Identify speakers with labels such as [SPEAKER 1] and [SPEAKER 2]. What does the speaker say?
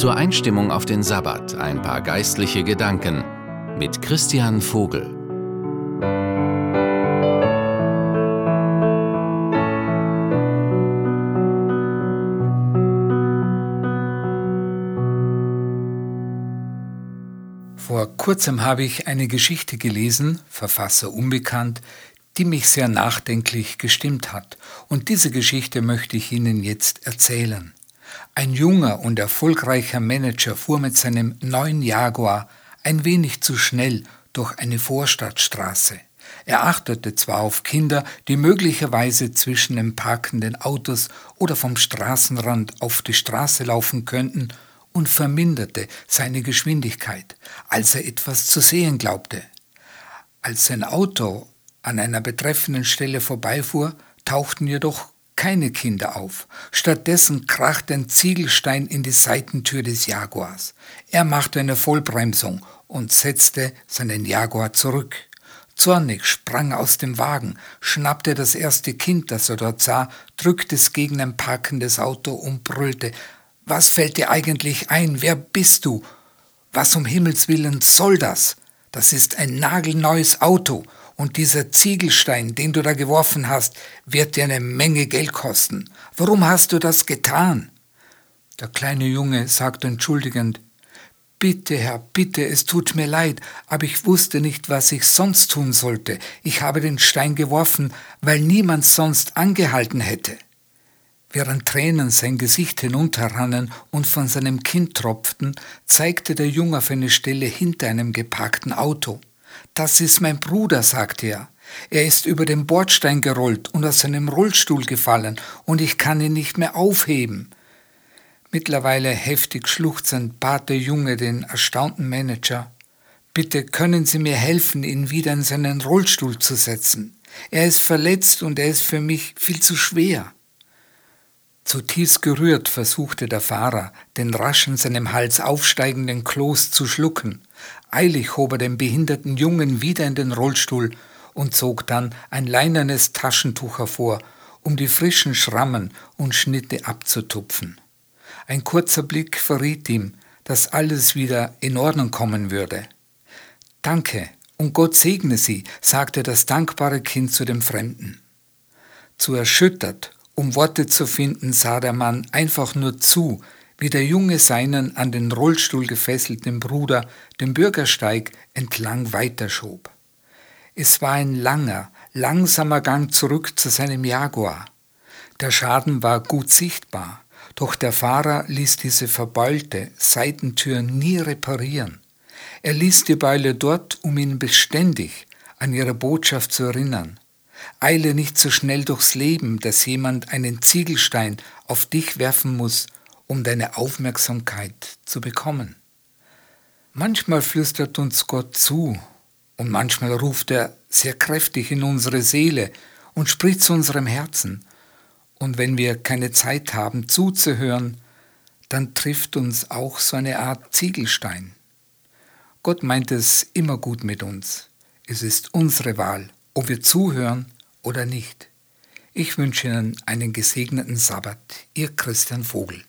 [SPEAKER 1] Zur Einstimmung auf den Sabbat ein paar geistliche Gedanken mit Christian Vogel.
[SPEAKER 2] Vor kurzem habe ich eine Geschichte gelesen, Verfasser unbekannt, die mich sehr nachdenklich gestimmt hat. Und diese Geschichte möchte ich Ihnen jetzt erzählen. Ein junger und erfolgreicher Manager fuhr mit seinem neuen Jaguar ein wenig zu schnell durch eine Vorstadtstraße. Er achtete zwar auf Kinder, die möglicherweise zwischen den parkenden Autos oder vom Straßenrand auf die Straße laufen könnten, und verminderte seine Geschwindigkeit, als er etwas zu sehen glaubte. Als sein Auto an einer betreffenden Stelle vorbeifuhr, tauchten jedoch keine Kinder auf. Stattdessen krachte ein Ziegelstein in die Seitentür des Jaguars. Er machte eine Vollbremsung und setzte seinen Jaguar zurück. Zornig sprang er aus dem Wagen, schnappte das erste Kind, das er dort sah, drückte es gegen ein parkendes Auto und brüllte Was fällt dir eigentlich ein? Wer bist du? Was um Himmels willen soll das? Das ist ein nagelneues Auto und dieser Ziegelstein, den du da geworfen hast, wird dir eine Menge Geld kosten. Warum hast du das getan? Der kleine Junge sagte entschuldigend, Bitte, Herr, bitte, es tut mir leid, aber ich wusste nicht, was ich sonst tun sollte. Ich habe den Stein geworfen, weil niemand sonst angehalten hätte. Während Tränen sein Gesicht hinunterrannen und von seinem Kinn tropften, zeigte der Junge auf eine Stelle hinter einem geparkten Auto. Das ist mein Bruder, sagte er. Er ist über den Bordstein gerollt und aus seinem Rollstuhl gefallen, und ich kann ihn nicht mehr aufheben. Mittlerweile heftig schluchzend bat der Junge den erstaunten Manager, Bitte können Sie mir helfen, ihn wieder in seinen Rollstuhl zu setzen. Er ist verletzt und er ist für mich viel zu schwer. Zutiefst gerührt versuchte der Fahrer, den rasch in seinem Hals aufsteigenden Kloß zu schlucken. Eilig hob er den behinderten Jungen wieder in den Rollstuhl und zog dann ein leinernes Taschentuch hervor, um die frischen Schrammen und Schnitte abzutupfen. Ein kurzer Blick verriet ihm, dass alles wieder in Ordnung kommen würde. Danke und Gott segne Sie, sagte das dankbare Kind zu dem Fremden. Zu erschüttert, um Worte zu finden, sah der Mann einfach nur zu, wie der Junge seinen an den Rollstuhl gefesselten Bruder den Bürgersteig entlang weiterschob. Es war ein langer, langsamer Gang zurück zu seinem Jaguar. Der Schaden war gut sichtbar, doch der Fahrer ließ diese verbeulte Seitentür nie reparieren. Er ließ die Beule dort, um ihn beständig an ihre Botschaft zu erinnern. Eile nicht so schnell durchs Leben, dass jemand einen Ziegelstein auf dich werfen muss, um deine Aufmerksamkeit zu bekommen. Manchmal flüstert uns Gott zu und manchmal ruft er sehr kräftig in unsere Seele und spricht zu unserem Herzen. Und wenn wir keine Zeit haben zuzuhören, dann trifft uns auch so eine Art Ziegelstein. Gott meint es immer gut mit uns. Es ist unsere Wahl, ob wir zuhören oder nicht. Ich wünsche Ihnen einen gesegneten Sabbat, Ihr Christian Vogel.